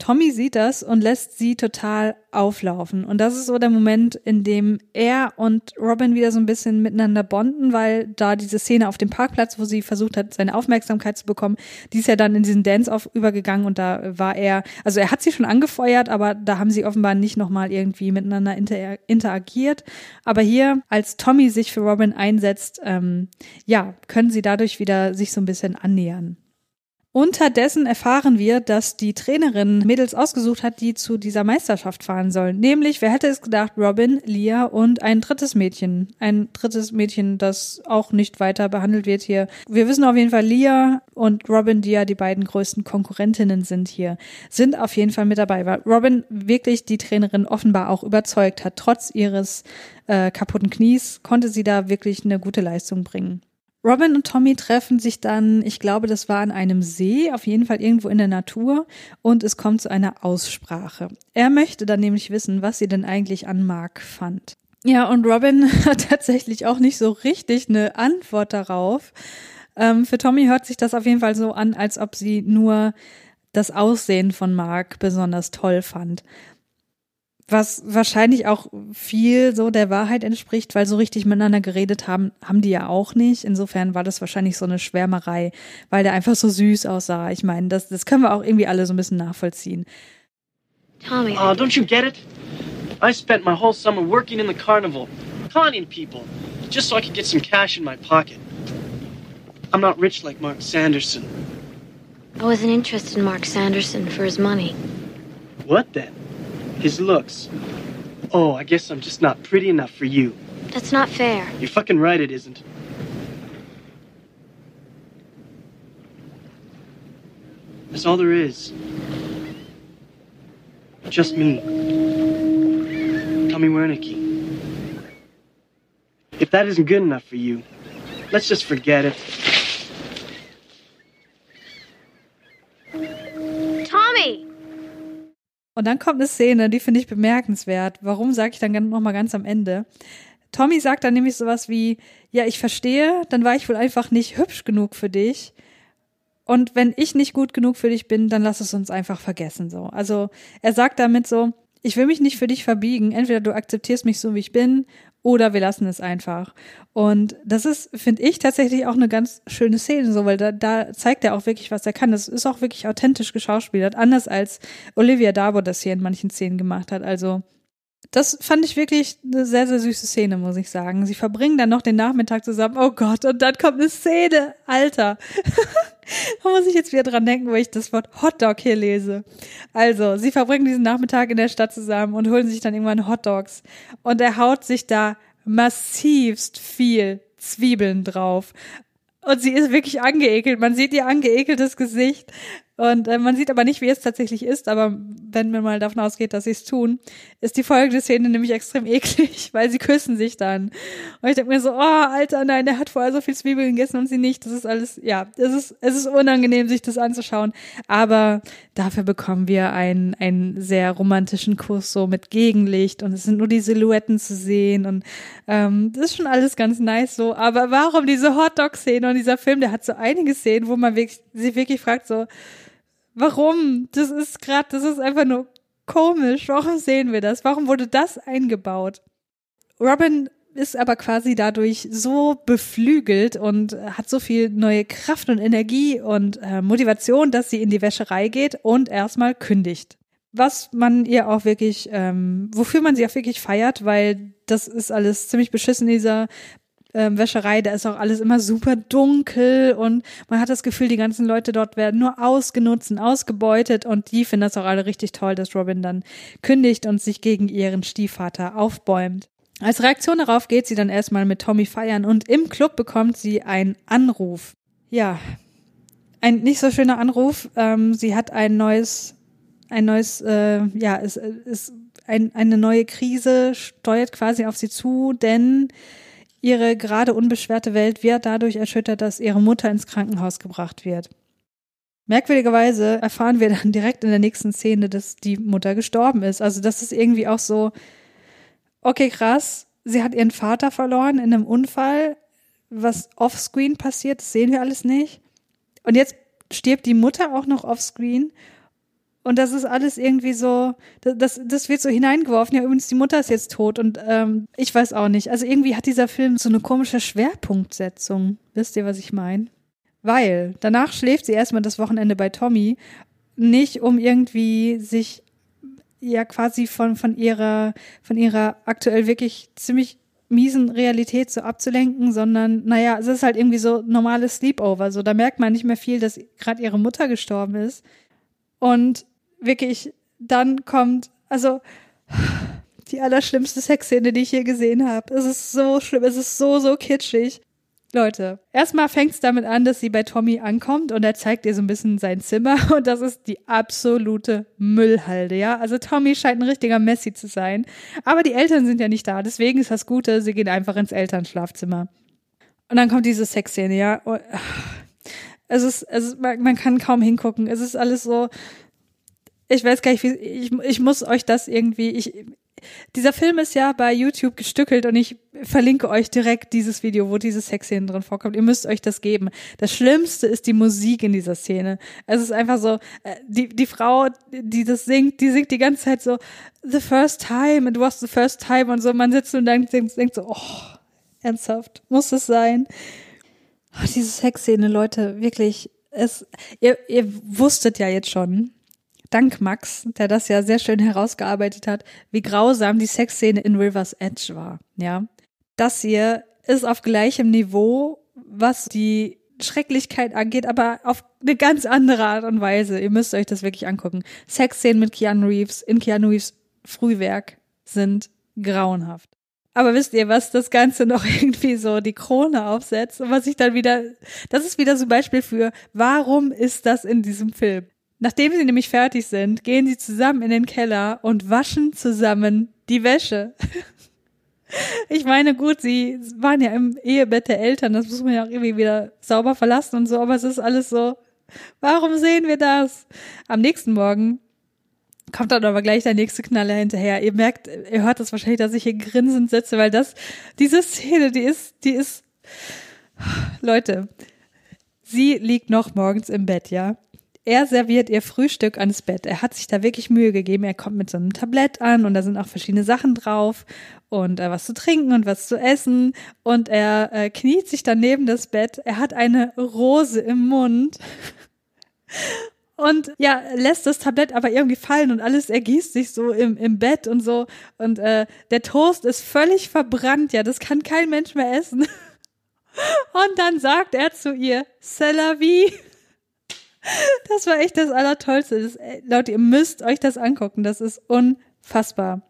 [SPEAKER 2] Tommy sieht das und lässt sie total auflaufen. Und das ist so der Moment, in dem er und Robin wieder so ein bisschen miteinander bonden, weil da diese Szene auf dem Parkplatz, wo sie versucht hat, seine Aufmerksamkeit zu bekommen, die ist ja dann in diesen Dance-Off übergegangen und da war er, also er hat sie schon angefeuert, aber da haben sie offenbar nicht nochmal irgendwie miteinander inter interagiert. Aber hier, als Tommy sich für Robin einsetzt, ähm, ja, können sie dadurch wieder sich so ein bisschen annähern. Unterdessen erfahren wir, dass die Trainerin Mädels ausgesucht hat, die zu dieser Meisterschaft fahren sollen. Nämlich, wer hätte es gedacht, Robin, Lia und ein drittes Mädchen. Ein drittes Mädchen, das auch nicht weiter behandelt wird hier. Wir wissen auf jeden Fall, Lia und Robin, die ja die beiden größten Konkurrentinnen sind hier, sind auf jeden Fall mit dabei, weil Robin wirklich die Trainerin offenbar auch überzeugt hat. Trotz ihres äh, kaputten Knies konnte sie da wirklich eine gute Leistung bringen. Robin und Tommy treffen sich dann, ich glaube, das war an einem See, auf jeden Fall irgendwo in der Natur, und es kommt zu einer Aussprache. Er möchte dann nämlich wissen, was sie denn eigentlich an Mark fand. Ja, und Robin hat tatsächlich auch nicht so richtig eine Antwort darauf. Ähm, für Tommy hört sich das auf jeden Fall so an, als ob sie nur das Aussehen von Mark besonders toll fand was wahrscheinlich auch viel so der Wahrheit entspricht, weil so richtig miteinander geredet haben, haben die ja auch nicht. Insofern war das wahrscheinlich so eine Schwärmerei, weil der einfach so süß aussah. Ich meine, das, das können wir auch irgendwie alle so ein bisschen nachvollziehen.
[SPEAKER 3] Tommy. Oh, don't you get it? I spent my whole summer working in the carnival, conning people, just so I could get some cash in my pocket. I'm not rich like Mark Sanderson.
[SPEAKER 4] I wasn't interested in Mark Sanderson for his money.
[SPEAKER 3] What then? His looks. Oh, I guess I'm just not pretty enough for you.
[SPEAKER 4] That's not fair.
[SPEAKER 3] You're fucking right, it isn't. That's all there is. Just me. Tommy Wernicke. If that isn't good enough for you, let's just forget it.
[SPEAKER 2] Und dann kommt eine Szene, die finde ich bemerkenswert. Warum sage ich dann noch mal ganz am Ende? Tommy sagt dann nämlich sowas wie, ja, ich verstehe, dann war ich wohl einfach nicht hübsch genug für dich. Und wenn ich nicht gut genug für dich bin, dann lass es uns einfach vergessen, so. Also, er sagt damit so, ich will mich nicht für dich verbiegen. Entweder du akzeptierst mich so, wie ich bin, oder wir lassen es einfach. Und das ist, finde ich, tatsächlich auch eine ganz schöne Szene, so, weil da, da zeigt er auch wirklich, was er kann. Das ist auch wirklich authentisch geschauspielert, anders als Olivia Darbo das hier in manchen Szenen gemacht hat. Also, das fand ich wirklich eine sehr, sehr süße Szene, muss ich sagen. Sie verbringen dann noch den Nachmittag zusammen. Oh Gott, und dann kommt eine Szene. Alter. da muss ich jetzt wieder dran denken, weil ich das Wort Hotdog hier lese. Also, sie verbringen diesen Nachmittag in der Stadt zusammen und holen sich dann irgendwann Hotdogs. Und er haut sich da massivst viel Zwiebeln drauf. Und sie ist wirklich angeekelt. Man sieht ihr angeekeltes Gesicht. Und äh, man sieht aber nicht, wie es tatsächlich ist, aber wenn man mal davon ausgeht, dass sie es tun, ist die folgende Szene nämlich extrem eklig, weil sie küssen sich dann. Und ich denke mir so, oh, Alter, nein, der hat vorher so viel Zwiebeln gegessen und sie nicht. Das ist alles, ja, es ist, es ist unangenehm, sich das anzuschauen. Aber dafür bekommen wir einen, einen sehr romantischen Kuss so mit Gegenlicht und es sind nur die Silhouetten zu sehen und ähm, das ist schon alles ganz nice so. Aber warum diese Hotdog-Szene und dieser Film, der hat so einige Szenen, wo man wirklich, sich wirklich fragt so, Warum? Das ist gerade, das ist einfach nur komisch. Warum sehen wir das? Warum wurde das eingebaut? Robin ist aber quasi dadurch so beflügelt und hat so viel neue Kraft und Energie und äh, Motivation, dass sie in die Wäscherei geht und erstmal kündigt. Was man ihr auch wirklich, ähm, wofür man sie auch wirklich feiert, weil das ist alles ziemlich beschissen in dieser ähm, Wäscherei, da ist auch alles immer super dunkel und man hat das Gefühl, die ganzen Leute dort werden nur ausgenutzt und ausgebeutet und die finden das auch alle richtig toll, dass Robin dann kündigt und sich gegen ihren Stiefvater aufbäumt. Als Reaktion darauf geht sie dann erstmal mit Tommy feiern und im Club bekommt sie einen Anruf. Ja, ein nicht so schöner Anruf. Ähm, sie hat ein neues, ein neues, äh, ja, es ist ein, eine neue Krise steuert quasi auf sie zu, denn Ihre gerade unbeschwerte Welt wird dadurch erschüttert, dass ihre Mutter ins Krankenhaus gebracht wird. Merkwürdigerweise erfahren wir dann direkt in der nächsten Szene, dass die Mutter gestorben ist. Also das ist irgendwie auch so, okay, krass, sie hat ihren Vater verloren in einem Unfall. Was offscreen passiert, das sehen wir alles nicht. Und jetzt stirbt die Mutter auch noch offscreen und das ist alles irgendwie so, das, das wird so hineingeworfen. Ja, übrigens, die Mutter ist jetzt tot und ähm, ich weiß auch nicht. Also irgendwie hat dieser Film so eine komische Schwerpunktsetzung. Wisst ihr, was ich meine? Weil danach schläft sie erstmal das Wochenende bei Tommy, nicht um irgendwie sich ja quasi von, von ihrer, von ihrer aktuell wirklich ziemlich miesen Realität so abzulenken, sondern naja, es ist halt irgendwie so normales Sleepover. So, da merkt man nicht mehr viel, dass gerade ihre Mutter gestorben ist. Und wirklich, dann kommt, also die allerschlimmste Sexszene, die ich je gesehen habe. Es ist so schlimm, es ist so, so kitschig. Leute, erstmal fängt es damit an, dass sie bei Tommy ankommt und er zeigt ihr so ein bisschen sein Zimmer und das ist die absolute Müllhalde, ja. Also Tommy scheint ein richtiger Messi zu sein, aber die Eltern sind ja nicht da, deswegen ist das Gute, sie gehen einfach ins Elternschlafzimmer. Und dann kommt diese Sexszene, ja. Es ist, es ist man, man kann kaum hingucken. Es ist alles so, ich weiß gar nicht, wie, ich, ich muss euch das irgendwie, ich, dieser Film ist ja bei YouTube gestückelt und ich verlinke euch direkt dieses Video, wo diese Sexszene drin vorkommt. Ihr müsst euch das geben. Das Schlimmste ist die Musik in dieser Szene. Es ist einfach so, äh, die, die Frau, die das singt, die singt die ganze Zeit so, the first time, it was the first time und so. Man sitzt und dann denkt, denkt so, oh, ernsthaft, muss es sein? Oh, diese Sexszene, Leute, wirklich, es, ihr, ihr wusstet ja jetzt schon, dank Max, der das ja sehr schön herausgearbeitet hat, wie grausam die Sexszene in River's Edge war. Ja, das hier ist auf gleichem Niveau, was die Schrecklichkeit angeht, aber auf eine ganz andere Art und Weise. Ihr müsst euch das wirklich angucken. Sexszenen mit Keanu Reeves in Keanu Reeves Frühwerk sind grauenhaft. Aber wisst ihr, was das Ganze noch irgendwie so die Krone aufsetzt und was ich dann wieder, das ist wieder so ein Beispiel für, warum ist das in diesem Film? Nachdem sie nämlich fertig sind, gehen sie zusammen in den Keller und waschen zusammen die Wäsche. Ich meine, gut, sie waren ja im Ehebett der Eltern, das muss man ja auch irgendwie wieder sauber verlassen und so, aber es ist alles so, warum sehen wir das? Am nächsten Morgen kommt dann aber gleich der nächste Knaller hinterher. Ihr merkt, ihr hört das wahrscheinlich, dass ich hier grinsend sitze, weil das, diese Szene, die ist, die ist, Leute, sie liegt noch morgens im Bett, ja er serviert ihr Frühstück ans Bett. Er hat sich da wirklich Mühe gegeben. Er kommt mit so einem Tablett an und da sind auch verschiedene Sachen drauf und äh, was zu trinken und was zu essen. Und er äh, kniet sich dann neben das Bett. Er hat eine Rose im Mund. Und ja, lässt das Tablett aber irgendwie fallen und alles ergießt sich so im, im Bett und so. Und äh, der Toast ist völlig verbrannt, ja, das kann kein Mensch mehr essen. Und dann sagt er zu ihr, C'est la vie. Das war echt das Allertollste. Das, äh, Leute, ihr müsst euch das angucken. Das ist unfassbar.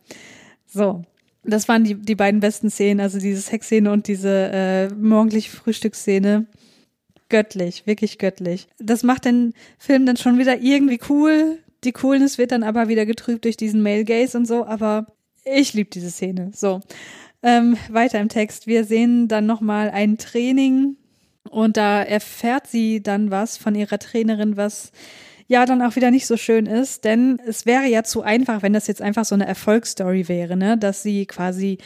[SPEAKER 2] So. Das waren die, die beiden besten Szenen, also diese Sexszene und diese äh, morgendliche Frühstücksszene. Göttlich, wirklich göttlich. Das macht den Film dann schon wieder irgendwie cool. Die Coolness wird dann aber wieder getrübt durch diesen Male Gaze und so, aber ich liebe diese Szene. So. Ähm, weiter im Text. Wir sehen dann nochmal ein Training und da erfährt sie dann was von ihrer Trainerin, was ja dann auch wieder nicht so schön ist, denn es wäre ja zu einfach, wenn das jetzt einfach so eine Erfolgsstory wäre, ne, dass sie quasi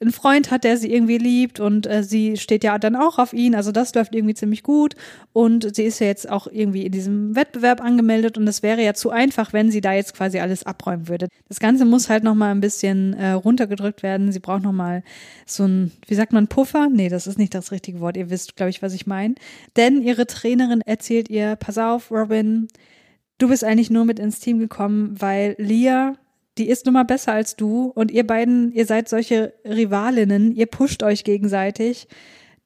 [SPEAKER 2] einen Freund hat, der sie irgendwie liebt und äh, sie steht ja dann auch auf ihn. Also das läuft irgendwie ziemlich gut und sie ist ja jetzt auch irgendwie in diesem Wettbewerb angemeldet und es wäre ja zu einfach, wenn sie da jetzt quasi alles abräumen würde. Das Ganze muss halt noch mal ein bisschen äh, runtergedrückt werden. Sie braucht noch mal so ein, wie sagt man, Puffer? Nee, das ist nicht das richtige Wort. Ihr wisst, glaube ich, was ich meine. Denn ihre Trainerin erzählt ihr, pass auf, Robin, du bist eigentlich nur mit ins Team gekommen, weil Leah die ist nun mal besser als du und ihr beiden, ihr seid solche Rivalinnen, ihr pusht euch gegenseitig.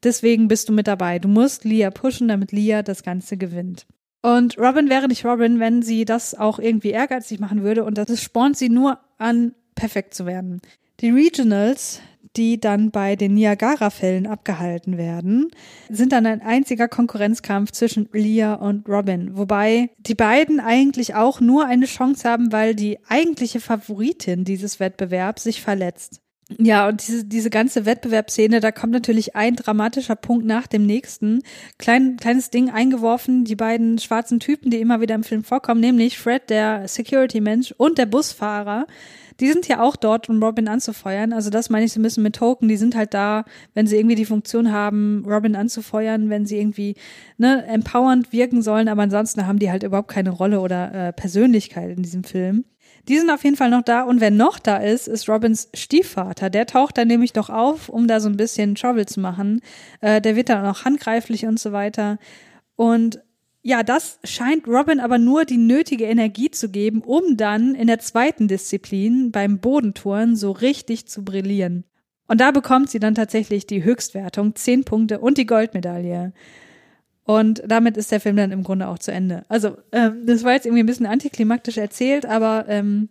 [SPEAKER 2] Deswegen bist du mit dabei. Du musst Lia pushen, damit Lia das Ganze gewinnt. Und Robin wäre nicht Robin, wenn sie das auch irgendwie ehrgeizig machen würde und das spornt sie nur an, perfekt zu werden. Die Regionals, die dann bei den Niagara-Fällen abgehalten werden, sind dann ein einziger Konkurrenzkampf zwischen Leah und Robin. Wobei die beiden eigentlich auch nur eine Chance haben, weil die eigentliche Favoritin dieses Wettbewerbs sich verletzt. Ja, und diese, diese ganze Wettbewerbsszene, da kommt natürlich ein dramatischer Punkt nach dem nächsten. Klein, kleines Ding eingeworfen, die beiden schwarzen Typen, die immer wieder im Film vorkommen, nämlich Fred, der Security-Mensch, und der Busfahrer die sind ja auch dort, um Robin anzufeuern. Also das meine ich so ein bisschen mit Token. Die sind halt da, wenn sie irgendwie die Funktion haben, Robin anzufeuern, wenn sie irgendwie ne, empowernd wirken sollen. Aber ansonsten haben die halt überhaupt keine Rolle oder äh, Persönlichkeit in diesem Film. Die sind auf jeden Fall noch da. Und wer noch da ist, ist Robins Stiefvater. Der taucht dann nämlich doch auf, um da so ein bisschen Trouble zu machen. Äh, der wird dann auch handgreiflich und so weiter. Und ja, das scheint Robin aber nur die nötige Energie zu geben, um dann in der zweiten Disziplin beim Bodentouren so richtig zu brillieren. Und da bekommt sie dann tatsächlich die Höchstwertung, zehn Punkte und die Goldmedaille. Und damit ist der Film dann im Grunde auch zu Ende. Also, ähm, das war jetzt irgendwie ein bisschen antiklimaktisch erzählt, aber ähm,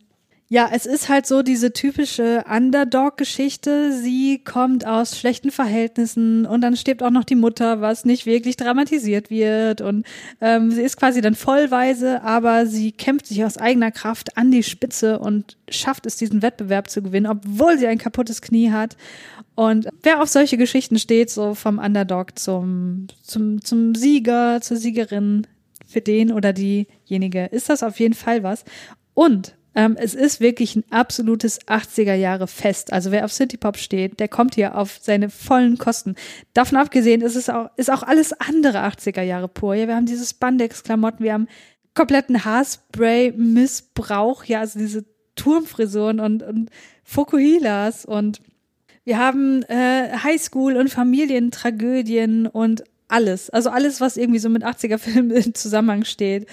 [SPEAKER 2] ja, es ist halt so diese typische Underdog-Geschichte. Sie kommt aus schlechten Verhältnissen und dann stirbt auch noch die Mutter, was nicht wirklich dramatisiert wird. Und ähm, sie ist quasi dann vollweise, aber sie kämpft sich aus eigener Kraft an die Spitze und schafft es, diesen Wettbewerb zu gewinnen, obwohl sie ein kaputtes Knie hat. Und wer auf solche Geschichten steht, so vom Underdog zum, zum, zum Sieger, zur Siegerin, für den oder diejenige, ist das auf jeden Fall was. Und ähm, es ist wirklich ein absolutes 80er Jahre Fest. Also wer auf City Pop steht, der kommt hier auf seine vollen Kosten. Davon abgesehen ist es auch, ist auch alles andere 80er Jahre pur. Ja, wir haben diese Spandex-Klamotten, wir haben kompletten Haarspray-Missbrauch, ja, also diese Turmfrisuren und, und Fokuhilas und wir haben äh, Highschool und Familientragödien und alles. Also alles, was irgendwie so mit 80er-Filmen in Zusammenhang steht.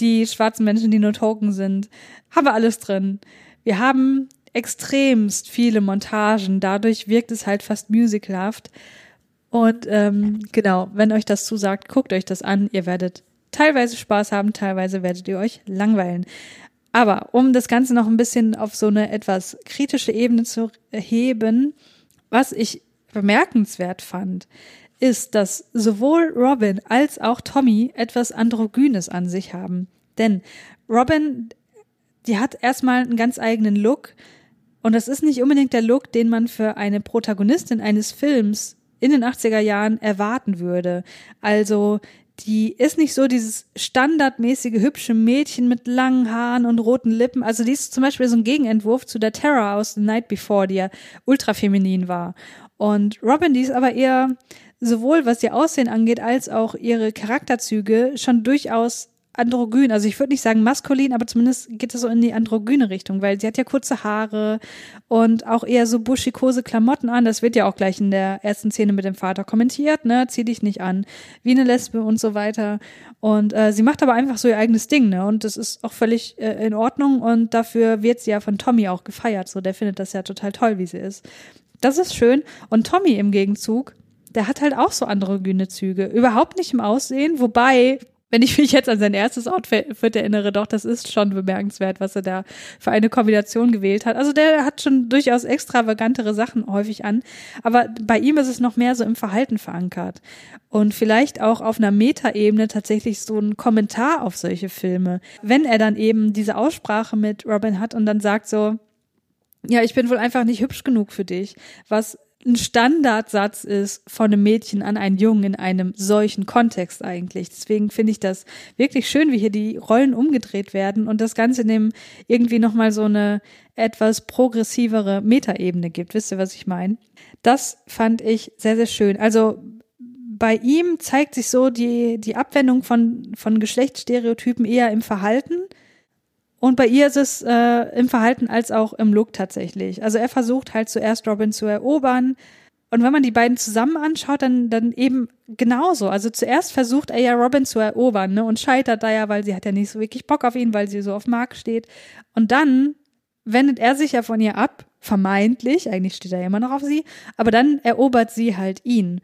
[SPEAKER 2] Die schwarzen Menschen, die nur Token sind haben wir alles drin. Wir haben extremst viele Montagen, dadurch wirkt es halt fast musicalhaft. Und ähm, genau, wenn euch das zusagt, guckt euch das an. Ihr werdet teilweise Spaß haben, teilweise werdet ihr euch langweilen. Aber um das Ganze noch ein bisschen auf so eine etwas kritische Ebene zu heben, was ich bemerkenswert fand, ist, dass sowohl Robin als auch Tommy etwas Androgynes an sich haben. Denn Robin die hat erstmal einen ganz eigenen Look. Und das ist nicht unbedingt der Look, den man für eine Protagonistin eines Films in den 80er Jahren erwarten würde. Also die ist nicht so dieses standardmäßige hübsche Mädchen mit langen Haaren und roten Lippen. Also die ist zum Beispiel so ein Gegenentwurf zu der Terror aus The Night Before, die ja ultra feminin war. Und Robin, die ist aber eher sowohl was ihr Aussehen angeht, als auch ihre Charakterzüge schon durchaus androgyn. Also ich würde nicht sagen maskulin, aber zumindest geht es so in die androgyne Richtung, weil sie hat ja kurze Haare und auch eher so buschikose Klamotten an. Das wird ja auch gleich in der ersten Szene mit dem Vater kommentiert, ne? Zieh dich nicht an, wie eine Lesbe und so weiter. Und äh, sie macht aber einfach so ihr eigenes Ding, ne? Und das ist auch völlig äh, in Ordnung und dafür wird sie ja von Tommy auch gefeiert. So, der findet das ja total toll, wie sie ist. Das ist schön. Und Tommy im Gegenzug, der hat halt auch so androgyne Züge. Überhaupt nicht im Aussehen, wobei wenn ich mich jetzt an sein erstes Outfit erinnere, doch, das ist schon bemerkenswert, was er da für eine Kombination gewählt hat. Also der hat schon durchaus extravagantere Sachen häufig an, aber bei ihm ist es noch mehr so im Verhalten verankert. Und vielleicht auch auf einer Metaebene tatsächlich so ein Kommentar auf solche Filme. Wenn er dann eben diese Aussprache mit Robin hat und dann sagt so, ja, ich bin wohl einfach nicht hübsch genug für dich, was ein Standardsatz ist von einem Mädchen an einen Jungen in einem solchen Kontext eigentlich. Deswegen finde ich das wirklich schön, wie hier die Rollen umgedreht werden und das Ganze dem irgendwie nochmal so eine etwas progressivere Metaebene gibt. Wisst ihr, was ich meine? Das fand ich sehr, sehr schön. Also bei ihm zeigt sich so die, die Abwendung von, von Geschlechtsstereotypen eher im Verhalten und bei ihr ist es äh, im Verhalten als auch im Look tatsächlich. Also er versucht halt zuerst Robin zu erobern. Und wenn man die beiden zusammen anschaut, dann, dann eben genauso. Also zuerst versucht er ja Robin zu erobern, ne, und scheitert da ja, weil sie hat ja nicht so wirklich Bock auf ihn, weil sie so auf Mark steht. Und dann wendet er sich ja von ihr ab, vermeintlich, eigentlich steht er ja immer noch auf sie, aber dann erobert sie halt ihn.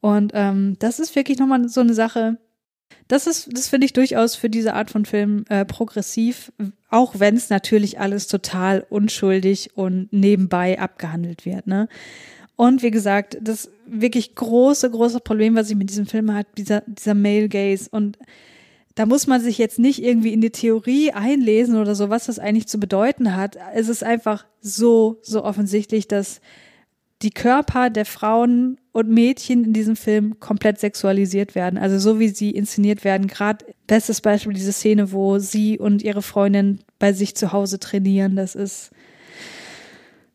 [SPEAKER 2] Und ähm, das ist wirklich nochmal so eine Sache, das ist, das finde ich durchaus für diese Art von Film äh, progressiv, auch wenn es natürlich alles total unschuldig und nebenbei abgehandelt wird, ne? Und wie gesagt, das wirklich große, große Problem, was ich mit diesem Film hat, dieser, dieser Male Gaze. Und da muss man sich jetzt nicht irgendwie in die Theorie einlesen oder so, was das eigentlich zu bedeuten hat. Es ist einfach so, so offensichtlich, dass die Körper der Frauen und Mädchen in diesem Film komplett sexualisiert werden. Also so wie sie inszeniert werden. Gerade bestes Beispiel diese Szene, wo sie und ihre Freundin bei sich zu Hause trainieren. Das ist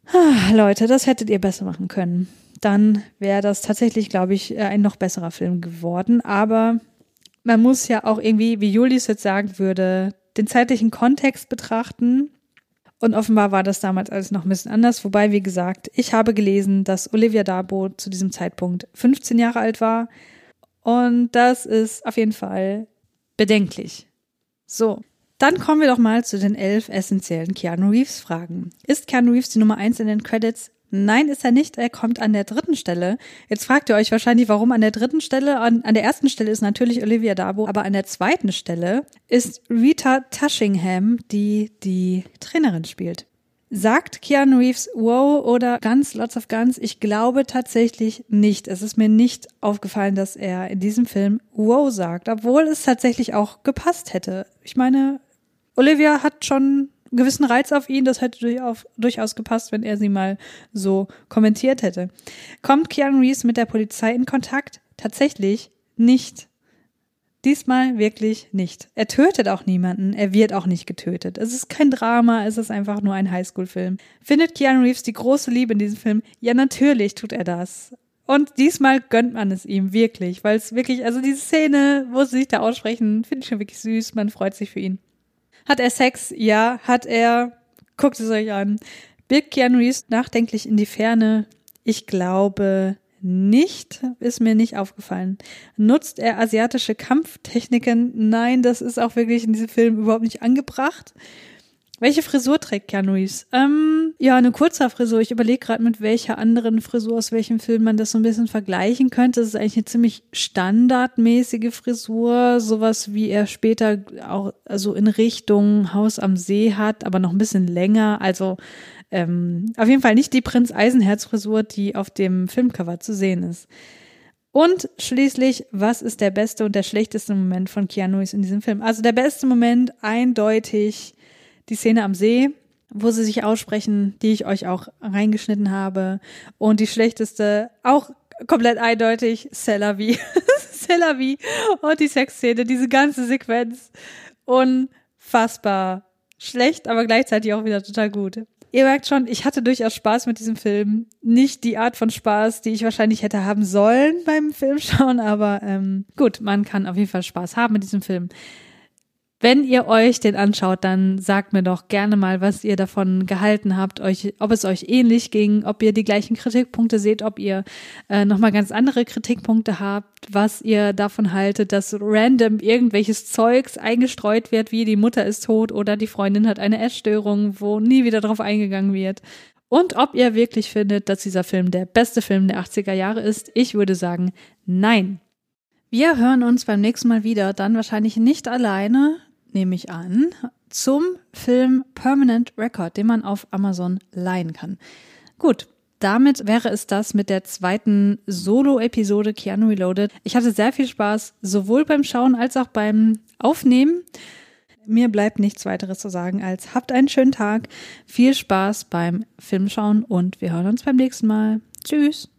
[SPEAKER 2] ah, Leute, das hättet ihr besser machen können. Dann wäre das tatsächlich, glaube ich, ein noch besserer Film geworden. Aber man muss ja auch irgendwie, wie Julius jetzt sagen würde, den zeitlichen Kontext betrachten und offenbar war das damals alles noch ein bisschen anders. Wobei, wie gesagt, ich habe gelesen, dass Olivia Darbo zu diesem Zeitpunkt 15 Jahre alt war. Und das ist auf jeden Fall bedenklich. So, dann kommen wir doch mal zu den elf essentiellen Keanu Reeves Fragen. Ist Keanu Reeves die Nummer eins in den Credits? Nein, ist er nicht. Er kommt an der dritten Stelle. Jetzt fragt ihr euch wahrscheinlich, warum an der dritten Stelle. An, an der ersten Stelle ist natürlich Olivia Dabo, aber an der zweiten Stelle ist Rita Tushingham, die die Trainerin spielt. Sagt Keanu Reeves wow oder Guns, lots of Guns? Ich glaube tatsächlich nicht. Es ist mir nicht aufgefallen, dass er in diesem Film wow sagt, obwohl es tatsächlich auch gepasst hätte. Ich meine, Olivia hat schon gewissen Reiz auf ihn. Das hätte durchaus, gepasst, wenn er sie mal so kommentiert hätte. Kommt Keanu Reeves mit der Polizei in Kontakt? Tatsächlich nicht. Diesmal wirklich nicht. Er tötet auch niemanden, er wird auch nicht getötet. Es ist kein Drama, es ist einfach nur ein Highschool-Film. Findet Keanu Reeves die große Liebe in diesem Film? Ja, natürlich tut er das. Und diesmal gönnt man es ihm wirklich, weil es wirklich, also diese Szene, wo sie sich da aussprechen, finde ich schon wirklich süß, man freut sich für ihn. Hat er Sex? Ja. Hat er, guckt es euch an. Blickt Keanu Reeves nachdenklich in die Ferne? Ich glaube nicht, ist mir nicht aufgefallen. Nutzt er asiatische Kampftechniken? Nein, das ist auch wirklich in diesem Film überhaupt nicht angebracht. Welche Frisur trägt Reeves? Ähm, ja, eine kurze Frisur. Ich überlege gerade, mit welcher anderen Frisur aus welchem Film man das so ein bisschen vergleichen könnte. Das ist eigentlich eine ziemlich standardmäßige Frisur, sowas wie er später auch also in Richtung Haus am See hat, aber noch ein bisschen länger. Also ähm, auf jeden Fall nicht die Prinz Eisenherz Frisur, die auf dem Filmcover zu sehen ist. Und schließlich, was ist der beste und der schlechteste Moment von Keanu Reeves in diesem Film? Also der beste Moment eindeutig die Szene am See, wo sie sich aussprechen, die ich euch auch reingeschnitten habe. Und die schlechteste, auch komplett eindeutig, Celavi. Celavi und die Sexszene, diese ganze Sequenz. Unfassbar schlecht, aber gleichzeitig auch wieder total gut. Ihr merkt schon, ich hatte durchaus Spaß mit diesem Film. Nicht die Art von Spaß, die ich wahrscheinlich hätte haben sollen beim Filmschauen, aber ähm, gut, man kann auf jeden Fall Spaß haben mit diesem Film. Wenn ihr euch den anschaut, dann sagt mir doch gerne mal, was ihr davon gehalten habt, euch, ob es euch ähnlich ging, ob ihr die gleichen Kritikpunkte seht, ob ihr äh, nochmal ganz andere Kritikpunkte habt, was ihr davon haltet, dass random irgendwelches Zeugs eingestreut wird, wie die Mutter ist tot oder die Freundin hat eine Essstörung, wo nie wieder drauf eingegangen wird. Und ob ihr wirklich findet, dass dieser Film der beste Film der 80er Jahre ist. Ich würde sagen, nein. Wir hören uns beim nächsten Mal wieder, dann wahrscheinlich nicht alleine, nehme ich an, zum Film Permanent Record, den man auf Amazon leihen kann. Gut, damit wäre es das mit der zweiten Solo-Episode Keanu Reloaded. Ich hatte sehr viel Spaß, sowohl beim Schauen als auch beim Aufnehmen. Mir bleibt nichts weiteres zu sagen als habt einen schönen Tag, viel Spaß beim Filmschauen und wir hören uns beim nächsten Mal. Tschüss.